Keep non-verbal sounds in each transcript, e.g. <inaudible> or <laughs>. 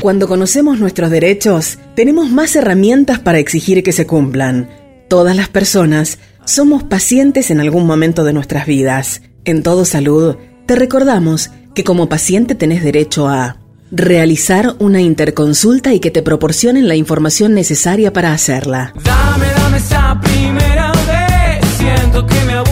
Cuando conocemos nuestros derechos, tenemos más herramientas para exigir que se cumplan. Todas las personas somos pacientes en algún momento de nuestras vidas. En Todo Salud, te recordamos que como paciente tenés derecho a realizar una interconsulta y que te proporcionen la información necesaria para hacerla. Dame, dame esa primera vez. Siento que me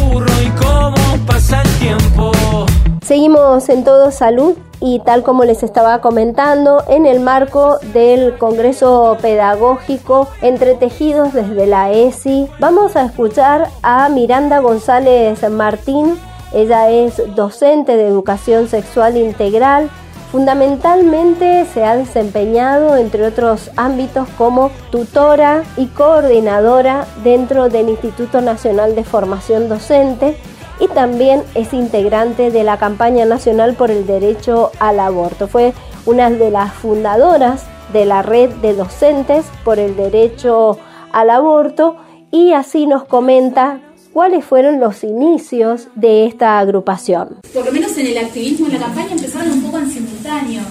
Seguimos en Todo Salud y tal como les estaba comentando, en el marco del Congreso Pedagógico Entretejidos desde la ESI, vamos a escuchar a Miranda González Martín. Ella es docente de educación sexual integral. Fundamentalmente se ha desempeñado, entre otros ámbitos, como tutora y coordinadora dentro del Instituto Nacional de Formación Docente y también es integrante de la campaña nacional por el derecho al aborto. Fue una de las fundadoras de la red de docentes por el derecho al aborto y así nos comenta cuáles fueron los inicios de esta agrupación. Por lo menos en el activismo, en la campaña empezaron un poco en simultáneo.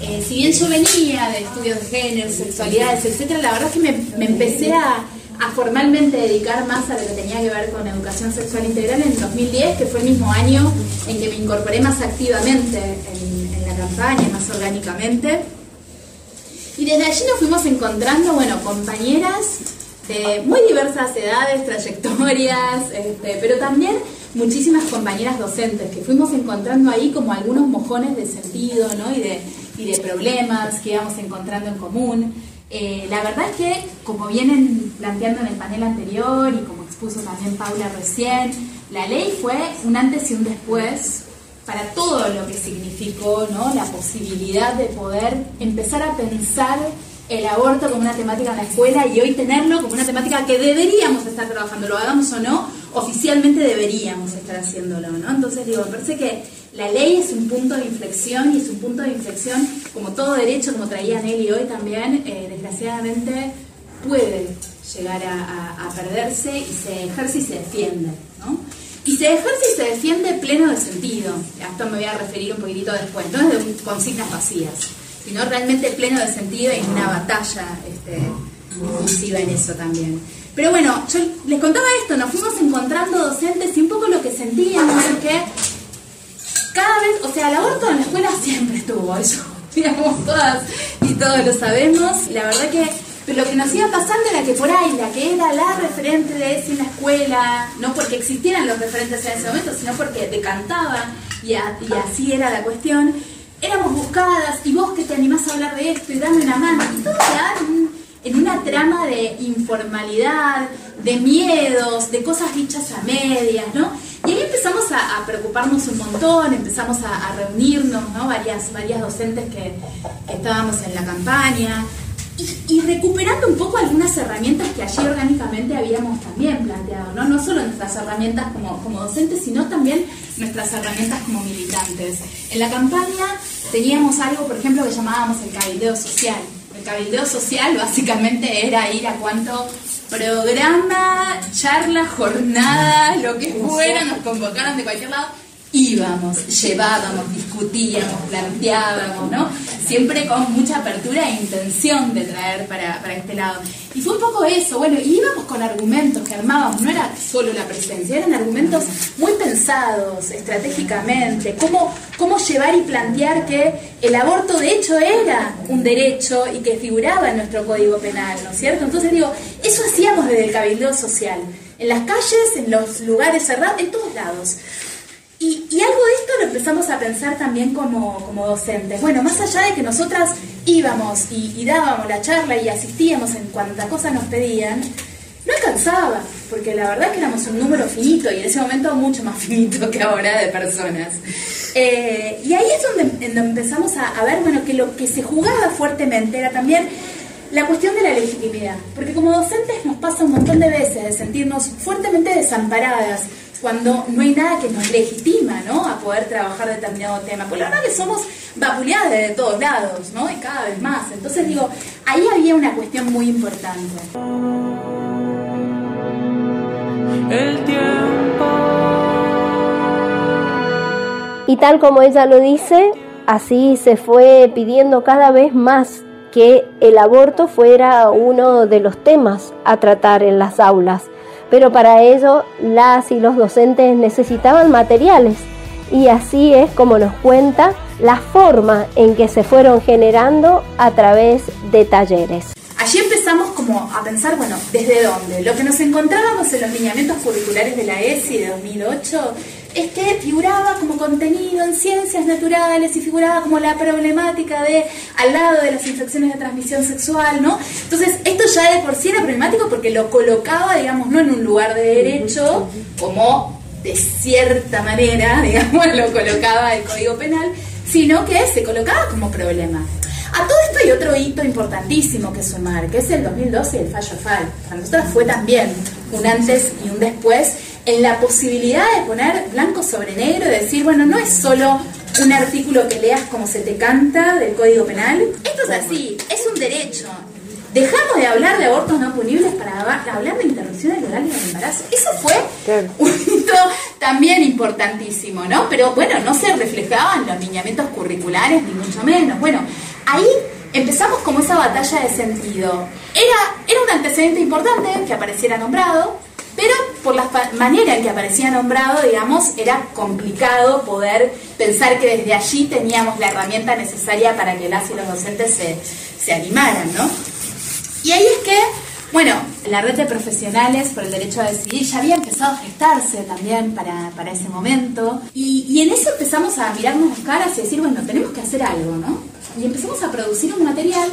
Eh, si bien yo venía de estudios de género, sexualidades, etcétera, la verdad es que me empecé a, a formalmente dedicar más a lo que tenía que ver con educación sexual integral en 2010, que fue el mismo año en que me incorporé más activamente en, la campaña, más orgánicamente. Y desde allí nos fuimos encontrando, bueno, compañeras de muy diversas edades, trayectorias, este, pero también muchísimas compañeras docentes que fuimos encontrando ahí como algunos mojones de sentido ¿no? y, de, y de problemas que íbamos encontrando en común. Eh, la verdad es que, como vienen planteando en el panel anterior y como expuso también Paula recién, la ley fue un antes y un después para todo lo que significó ¿no? la posibilidad de poder empezar a pensar el aborto como una temática en la escuela y hoy tenerlo como una temática que deberíamos estar trabajando, lo hagamos o no, oficialmente deberíamos estar haciéndolo, ¿no? Entonces digo, me parece que la ley es un punto de inflexión y es un punto de inflexión como todo derecho, como traía Nelly hoy también, eh, desgraciadamente puede llegar a, perderse y se ejerce y se defiende, ¿no? Y se ejerce y se defiende pleno de sentido, a esto me voy a referir un poquitito después, no es de consignas vacías sino realmente pleno de sentido y una batalla este, inclusiva en eso también. Pero bueno, yo les contaba esto, nos fuimos encontrando docentes y un poco lo que sentíamos es que cada vez, o sea, el aborto en la escuela siempre estuvo, eso, digamos todas y todos lo sabemos, la verdad que lo que nos iba pasando era que por ahí la que era la referente de en la escuela, no porque existieran los referentes en ese momento, sino porque decantaban y, y así era la cuestión, éramos buscadas y vos que te animás a hablar de esto y dame una mano. Y todo en una trama de informalidad, de miedos, de cosas dichas a medias, ¿no? Y ahí empezamos a, a preocuparnos un montón, empezamos a, a, reunirnos, ¿no? Varias, varias docentes que, que estábamos en la campaña. Y, y, recuperando un poco algunas herramientas que allí orgánicamente habíamos también planteado, ¿no? No solo nuestras herramientas como, como docentes, sino también nuestras herramientas como militantes. En la campaña teníamos algo, por ejemplo, que llamábamos el cabildeo social. El cabildeo social básicamente era ir a cuanto programa, charla, jornada, lo que fuera, nos convocaron de cualquier lado íbamos, llevábamos, discutíamos, planteábamos, ¿no? Siempre con mucha apertura e intención de traer para, para este lado. Y fue un poco eso, bueno, íbamos con argumentos que armábamos, no era solo la presencia, eran argumentos muy pensados estratégicamente, cómo, cómo llevar y plantear que el aborto de hecho era un derecho y que figuraba en nuestro código penal, ¿no es cierto? Entonces digo, eso hacíamos desde el cabildeo social, en las calles, en los lugares cerrados, en todos lados. Y, algo de esto lo empezamos a pensar también como, como docentes. Bueno, más allá de que nosotras íbamos y, dábamos la charla y asistíamos en cuanta cosa nos pedían, no alcanzaba, porque la verdad que éramos un número finito y en ese momento mucho más <laughs> finito que ahora de personas. Eh, y ahí es donde, donde empezamos a, a ver, bueno, que lo que se jugaba fuertemente era también la cuestión de la legitimidad, porque como docentes nos pasa un montón de veces de sentirnos fuertemente desamparadas cuando no hay nada que nos legitima, ¿no? A poder trabajar determinado tema. Pues la verdad que somos vapuleadas de todos lados, ¿no? Y cada vez más. Entonces digo, ahí había una cuestión muy importante. El tiempo. Y tal como ella lo dice, Así se fue pidiendo cada vez más que el aborto fuera uno de los temas a tratar en las aulas, pero para ello las y los docentes necesitaban materiales y así es como nos cuenta la forma en que se fueron generando a través de talleres. Allí empezamos como a pensar, bueno, ¿desde dónde? Lo que nos encontrábamos en los lineamientos curriculares de la ESI de 2008 es que figuraba como contenido en ciencias naturales y figuraba como la problemática de al lado de las infecciones de transmisión sexual, ¿no? Entonces, esto ya de por sí era problemático porque lo colocaba, digamos, no en un lugar de derecho, como de cierta manera, <laughs> digamos, lo colocaba el Código Penal, sino que se colocaba como problema. A todo esto hay otro hito importantísimo que sumar, que es el 2012 y el fallo FAL. Para nosotros fue también un antes y un después en la posibilidad de poner blanco sobre negro y decir, bueno, no es solo un artículo que leas como se te canta del Código Penal. Esto es así, es un derecho. Dejamos de hablar de abortos no punibles para hablar de interrupciones legales del embarazo. Eso fue <laughs> un hito también importantísimo, ¿no? Pero bueno, no se reflejaba en los lineamientos curriculares, ni mucho menos. Bueno, ahí empezamos como esa batalla de sentido. Era, era un antecedente importante que apareciera nombrado, pero por la manera en que aparecía nombrado, digamos, era complicado poder pensar que desde allí teníamos la herramienta necesaria para que las y los docentes se, animaran, ¿no? Y ahí es que, bueno, la red de profesionales por el derecho a decidir ya había empezado a gestarse también para, ese momento. Y, y, en eso empezamos a mirarnos las caras y decir, bueno, tenemos que hacer algo, ¿no? Y empezamos a producir un material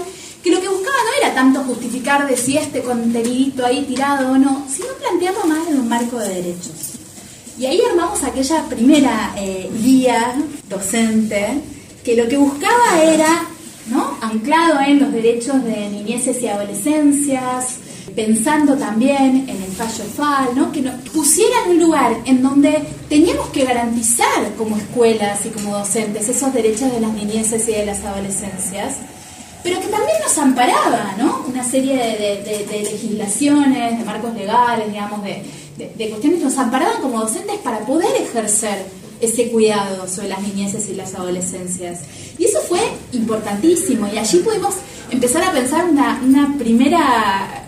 que lo que buscaba no era tanto justificar de si este contenidito ahí tirado o no, sino plantearlo más en un marco de derechos. Y ahí armamos aquella primera eh, guía docente que lo que buscaba era, ¿no? anclado en los derechos de niñeces y adolescencias, pensando también en el fallo FAL, ¿no? que nos pusiera en un lugar en donde teníamos que garantizar como escuelas y como docentes esos derechos de las niñeces y de las adolescencias, pero que también nos amparaba, ¿no? Una serie de, legislaciones, de marcos legales, digamos, de, cuestiones que nos amparaban como docentes para poder ejercer ese cuidado sobre las niñeces y las adolescencias. Y eso fue importantísimo y allí pudimos empezar a pensar una, primera,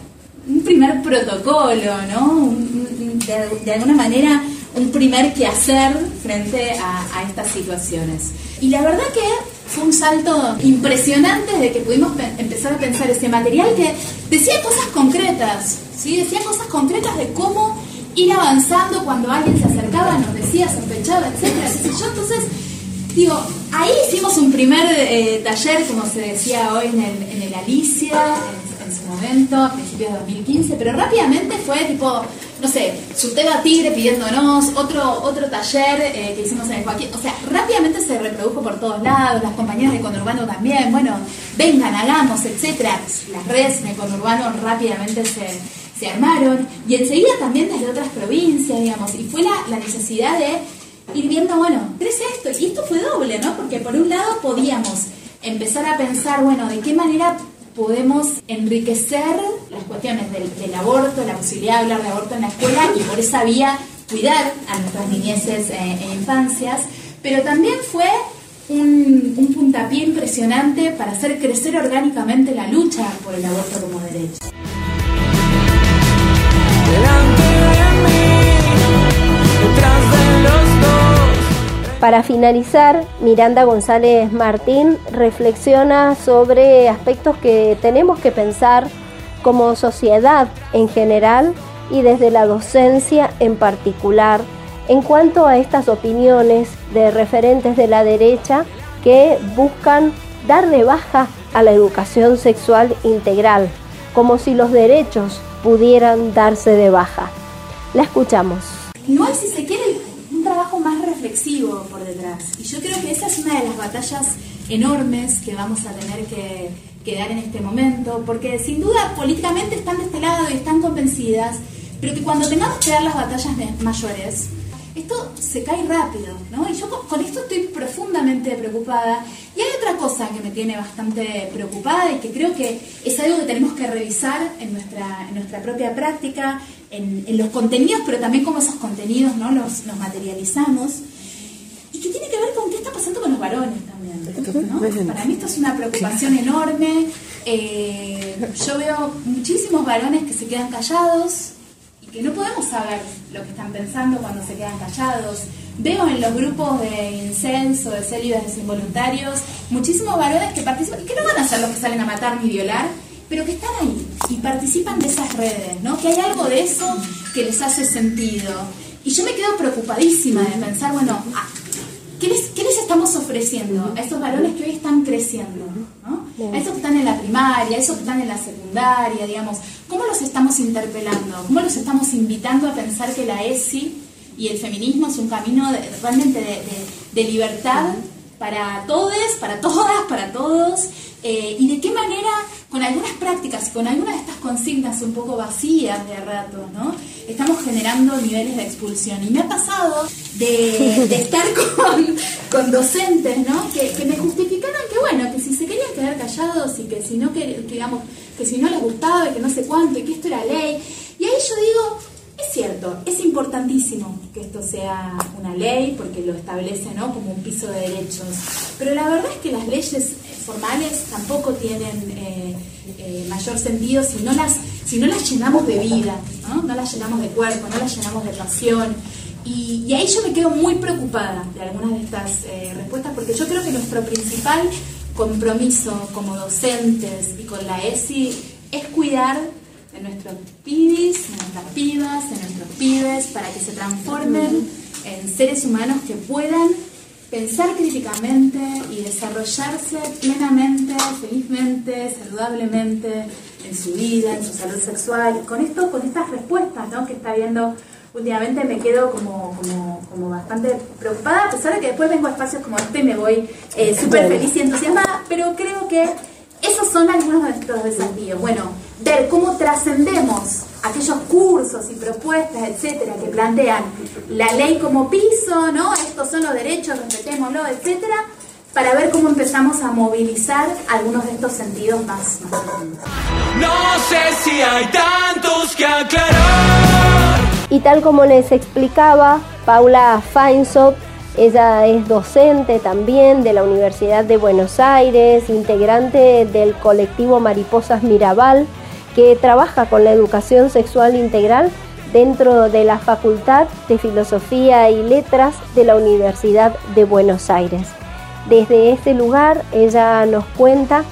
un primer protocolo, ¿no? de, alguna manera un primer quehacer frente a estas situaciones. Y la verdad que fue un salto impresionante de que pudimos empezar a pensar ese material que decía cosas concretas, ¿sí? decía cosas concretas de cómo ir avanzando cuando alguien se acercaba, nos decía, sospechaba, etcétera, Entonces, digo, ahí hicimos un primer eh, taller, como se decía hoy en el, en el Alicia, en, su momento, a principios de 2015, pero rápidamente fue tipo, no sé, Suteba Tigre pidiéndonos, otro, otro taller eh, que hicimos en el Joaquín, o sea, rápidamente se reprodujo por todos lados, las compañías de Conurbano también, bueno, vengan, hagamos, etcétera. Las redes de Conurbano rápidamente se, se armaron. Y enseguida también desde otras provincias, digamos, y fue la, la necesidad de ir viendo, bueno, crece esto, y esto fue doble, ¿no? Porque por un lado podíamos empezar a pensar, bueno, de qué manera podemos enriquecer cuestiones del, aborto, la posibilidad de hablar de aborto en la escuela y por esa vía cuidar a nuestras niñeces eh, e infancias, pero también fue un, un, puntapié impresionante para hacer crecer orgánicamente la lucha por el aborto como derecho. Para finalizar, Miranda González Martín reflexiona sobre aspectos que tenemos que pensar como sociedad en general y desde la docencia en particular en cuanto a estas opiniones de referentes de la derecha que buscan dar de baja a la educación sexual integral, como si los derechos pudieran darse de baja. La escuchamos. No si se quiere trabajo más reflexivo por detrás. Y yo creo que esa es una de las batallas enormes que vamos a tener que, que dar en este momento, porque sin duda políticamente están de este lado y están convencidas, pero que cuando tengamos que dar las batallas mayores, esto se cae rápido, ¿no? Y yo con, esto estoy profundamente preocupada. Y hay otra cosa que me tiene bastante preocupada y que creo que es algo que tenemos que revisar en nuestra, en nuestra propia práctica, en, los contenidos, pero también cómo esos contenidos ¿no? los materializamos. Y que tiene que ver con qué está pasando con los varones también. ¿no? Para mí esto es una preocupación enorme. Eh, yo veo muchísimos varones que se quedan callados y que no podemos saber lo que están pensando cuando se quedan callados. Veo en los grupos de incenso, de célibes involuntarios, muchísimos varones que participan, y que no van a ser los que salen a matar ni violar, pero que están ahí y participan de esas redes, ¿no? Que hay algo de eso que les hace sentido. Y yo me quedo preocupadísima de pensar, bueno, ah, ¿qué les, qué les estamos ofreciendo a estos varones que hoy están creciendo? ¿no? A esos que están en la primaria, a esos que están en la secundaria, digamos, ¿cómo los estamos interpelando? ¿Cómo los estamos invitando a pensar que la ESI y el feminismo es un camino realmente de, de libertad para todos, para todas, para todos? Eh, y de qué manera, con algunas prácticas, con algunas de estas consignas un poco vacías de rato, ¿no? estamos generando niveles de expulsión. Y me ha pasado de, estar con, docentes ¿no? que, me justificaron que, bueno, que si se querían quedar callados y que si no, que, que si no les gustaba y que no sé cuánto y que esto era ley. Y ahí yo digo, es cierto, es importantísimo que esto sea una ley porque lo establece ¿no? como un piso de derechos, pero la verdad es que las leyes formales tampoco tienen eh, eh, mayor sentido si no, las, si no las llenamos de vida, no las llenamos de cuerpo, no las llenamos de pasión. Y, ahí yo me quedo muy preocupada de algunas de estas eh, respuestas porque yo creo que nuestro principal compromiso como docentes y con la ESI es cuidar de nuestros pibis, de nuestras pibas, de nuestros pibes, para que se transformen en seres humanos que puedan pensar críticamente y desarrollarse plenamente, felizmente, saludablemente en su vida, en su salud sexual. con esto, con estas respuestas ¿no? que está viendo últimamente me quedo como, como, como, bastante preocupada, a pesar de que después vengo a espacios como este y me voy eh, súper feliz y entusiasmada, pero creo que esos son algunos de nuestros desafíos. Bueno, ver cómo trascendemos aquellos cursos y propuestas, etcétera, que plantean la ley como piso, ¿no? Estos son los derechos, respetémoslo, etcétera, para ver cómo empezamos a movilizar algunos de estos sentidos más, No sé si hay tantos que aclarar. Y tal como les explicaba Paula Feinsop, ella es docente también de la Universidad de Buenos Aires, integrante del colectivo Mariposas Mirabal, que trabaja con la educación sexual integral dentro de la Facultad de Filosofía y Letras de la Universidad de Buenos Aires. Desde este lugar ella nos cuenta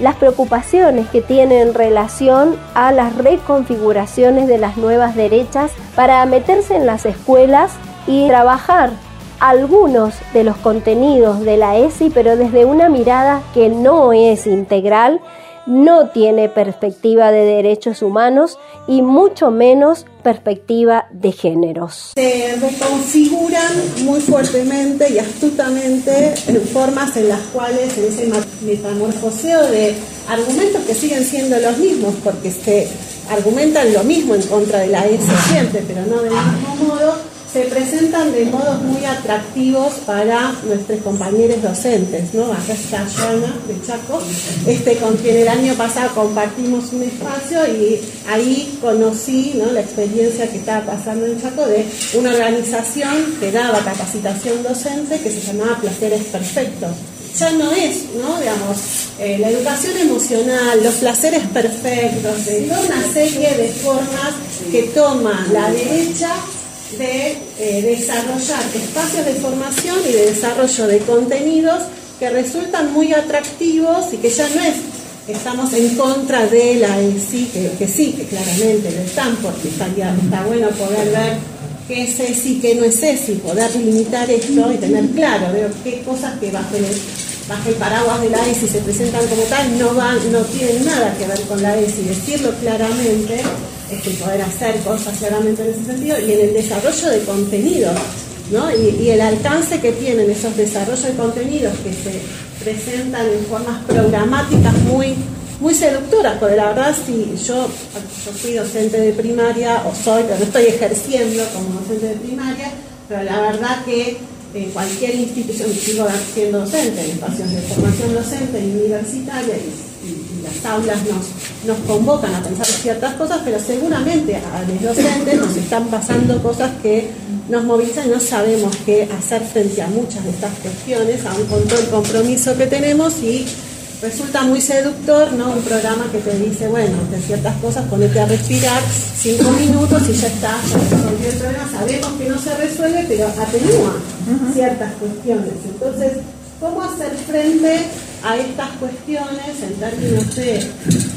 las preocupaciones que tiene en relación a las reconfiguraciones de las nuevas derechas para meterse en las escuelas y trabajar algunos de los contenidos de la ESI, pero desde una mirada que no es integral, no tiene perspectiva de derechos humanos y mucho menos perspectiva de géneros. Se reconfiguran muy fuertemente y astutamente en formas en las cuales en ese metamorfoseo de argumentos que siguen siendo los mismos, porque se argumentan lo mismo en contra de la ESI siempre, pero no del mismo modo, se presentan de modos muy atractivos para nuestros compañeros docentes, ¿no? Acá está Joana de Chaco, este, con quien el año pasado compartimos un espacio y ahí conocí ¿no? la experiencia que estaba pasando en Chaco de una organización que daba capacitación docente que se llamaba Placeres Perfectos. Ya no es, ¿no? Digamos, eh, la educación emocional, los placeres perfectos, de toda una serie de formas que toma la derecha de eh, desarrollar espacios de formación y de desarrollo de contenidos que resultan muy atractivos y que ya no es estamos en contra de la ESI, que, sí, que claramente lo están, porque estaría, está bueno poder ver qué es ESI, qué no es ESI, poder limitar esto y tener claro qué cosas que bajo el, bajo el paraguas de la ESI se presentan como tal no, van, no tienen nada que ver con la ESI, decirlo claramente este, poder hacer cosas claramente en ese sentido, y en el desarrollo de contenidos, ¿no? y, el alcance que tienen esos desarrollos de contenidos que se presentan en formas programáticas muy, muy seductoras, porque la verdad si yo, yo fui docente de primaria, o soy, pero no estoy ejerciendo como docente de primaria, pero la verdad que en cualquier institución, sigo siendo docente en espacios de formación docente y universitaria y las aulas nos, nos convocan a pensar ciertas cosas, pero seguramente a los docentes nos están pasando cosas que nos movilizan y no sabemos qué hacer frente a muchas de estas cuestiones, aún con todo el compromiso que tenemos y resulta muy seductor, ¿no? Un programa que te dice, bueno, de ciertas cosas ponete a respirar cinco minutos y ya está, ya el problema. Sabemos que no se resuelve, pero atenúa ciertas cuestiones. Entonces, ¿cómo hacer frente a estas cuestiones en términos de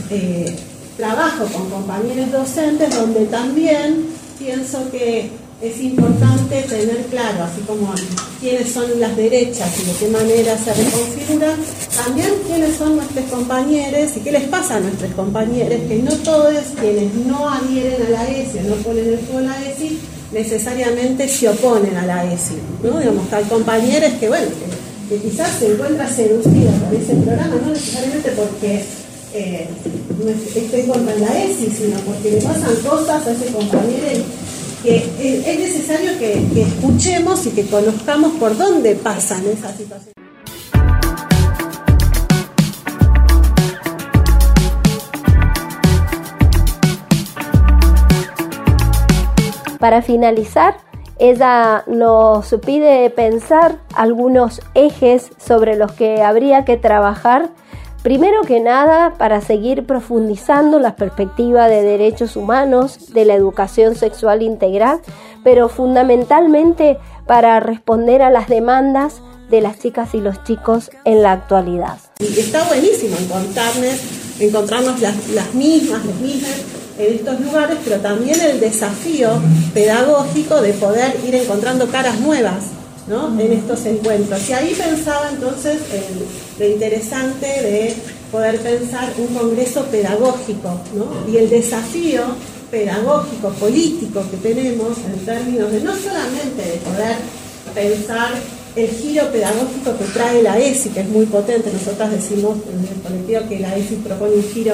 eh, trabajo con compañeros docentes, donde también pienso que es importante tener claro, así como quiénes son las derechas y de qué manera se reconfiguran, también quiénes son nuestros compañeros y qué les pasa a nuestros compañeros, que no todos quienes no adhieren a la ESI no ponen el juego a la ESI, necesariamente se oponen a la ESI. Digamos hay compañeros que, bueno, quizás se encuentran seducidos por ese programa, no necesariamente porque eh, esté contra la ESI, sino porque le pasan cosas a ese compañero que es necesario que, escuchemos y que conozcamos por dónde pasan esas situaciones. Para finalizar, ella nos pide pensar algunos ejes sobre los que habría que trabajar Primero que nada, para seguir profundizando la perspectiva de derechos humanos, de la educación sexual integral, pero fundamentalmente para responder a las demandas de las chicas y los chicos en la actualidad. Está buenísimo encontrarnos, encontrarnos las, las mismas, las mismas en estos lugares, pero también el desafío pedagógico de poder ir encontrando caras nuevas en estos encuentros. Y ahí pensaba entonces en lo interesante de poder pensar un congreso pedagógico y el desafío pedagógico, político que tenemos en términos de no solamente de poder pensar el giro pedagógico que trae la ESI, que es muy potente, nosotras decimos en el colectivo que la ESI propone un giro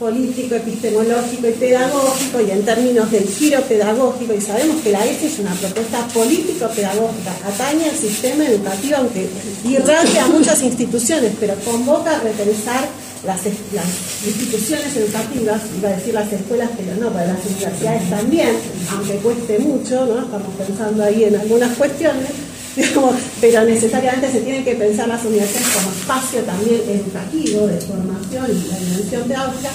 político, epistemológico y pedagógico, y en términos del giro pedagógico, y sabemos que la ESI es una propuesta político-pedagógica, atañe al sistema educativo, aunque irradia a muchas instituciones, pero convoca a repensar las, instituciones educativas, iba a decir las escuelas, pero no, para las universidades también, aunque cueste mucho, estamos pensando ahí en algunas cuestiones, <laughs> pero necesariamente se tienen que pensar las universidades como espacio también educativo, de formación y la dimensión pedagógica,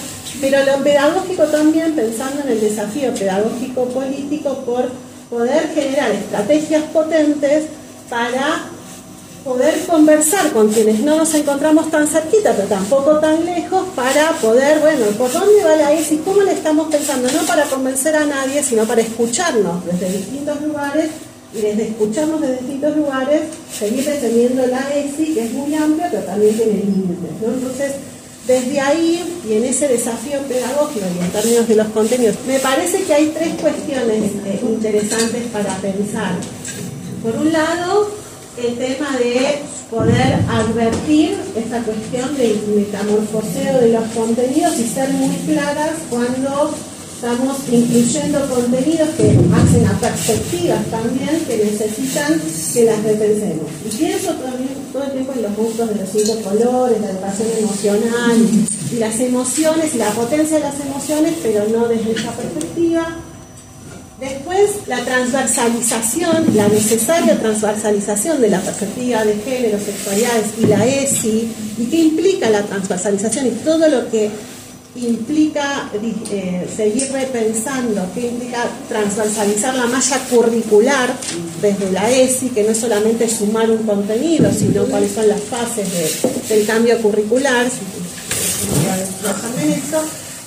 pero lo pedagógico también pensando en el desafío pedagógico político por poder generar estrategias potentes para poder conversar con quienes no nos encontramos tan cerquita, pero tampoco tan lejos, para poder, bueno, ¿por dónde va la ESI? ¿Cómo le estamos pensando? No para convencer a nadie, sino para escucharnos desde distintos lugares y desde escucharnos desde distintos lugares, seguir defendiendo la ESI, que es muy amplia, pero también tiene límites. Entonces, desde ahí y en ese desafío pedagógico y en términos de los contenidos, me parece que hay tres cuestiones eh, interesantes para pensar. Por un lado, el tema de poder advertir esta cuestión del metamorfoseo de los contenidos y ser muy claras cuando estamos incluyendo contenidos que hacen a perspectivas también que necesitan que las repensemos. Y pienso todo el tiempo en los gustos de los cinco colores, la educación emocional y las emociones y la potencia de las emociones, pero no desde esa perspectiva. Después, la transversalización, la necesaria transversalización de la perspectiva de género, sexualidades y la ESI, y qué implica la transversalización y todo lo que implica eh, seguir repensando, que implica transversalizar la malla curricular desde la ESI, que no es solamente sumar un contenido, sino cuáles son las fases del cambio curricular,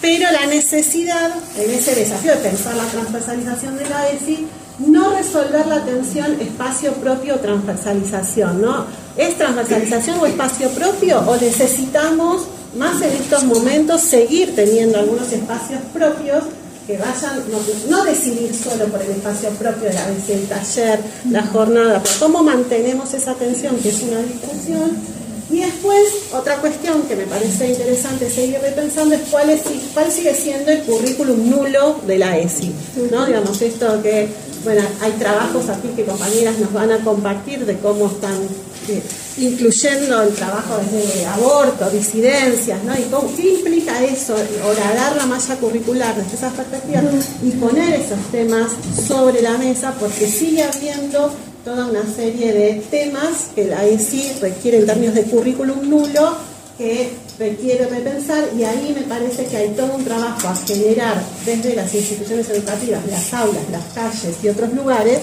pero la necesidad en ese desafío de pensar la transversalización de la ESI, no resolver la tensión espacio propio transversalización, ¿no? ¿Es transversalización o espacio propio o necesitamos más en estos momentos seguir teniendo algunos espacios propios que vayan, no, decidir solo por el espacio propio de la vez el taller, la jornada, pero cómo mantenemos esa atención que es una distracción. Y después, otra cuestión que me parece interesante seguir repensando es cuál, es, cuál sigue siendo el currículum nulo de la ESI. ¿no? Digamos, esto que, bueno, hay trabajos aquí que compañeras nos van a compartir de cómo están incluyendo el trabajo desde aborto, disidencias, ¿no? Y qué implica eso, horadar la malla curricular desde esas perspectivas y poner esos temas sobre la mesa, porque sigue habiendo toda una serie de temas que la ESI requiere en términos de currículum nulo que requiere repensar y ahí me parece que hay todo un trabajo a generar desde las instituciones educativas, las aulas, las calles y otros lugares,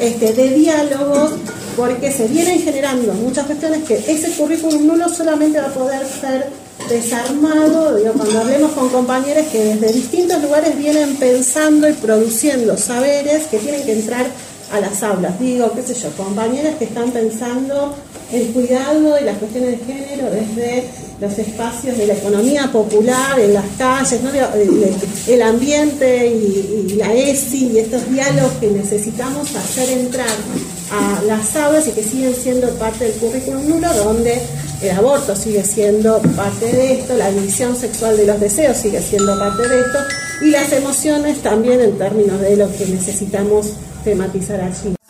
este, de diálogos, porque se vienen generando muchas cuestiones que ese currículum nulo solamente va a poder ser desarmado, cuando hablemos con compañeros que desde distintos lugares vienen pensando y produciendo saberes que tienen que entrar a las aulas. Digo, qué sé yo, compañeras que están pensando el cuidado y las cuestiones de género desde los espacios de la economía popular, en las calles, el, ambiente y, la ESI y estos diálogos que necesitamos hacer entrar a las aulas y que siguen siendo parte del currículum nulo, donde el aborto sigue siendo parte de esto, la división sexual de los deseos sigue siendo parte de esto, y las emociones también en términos de lo que necesitamos tematizar allí.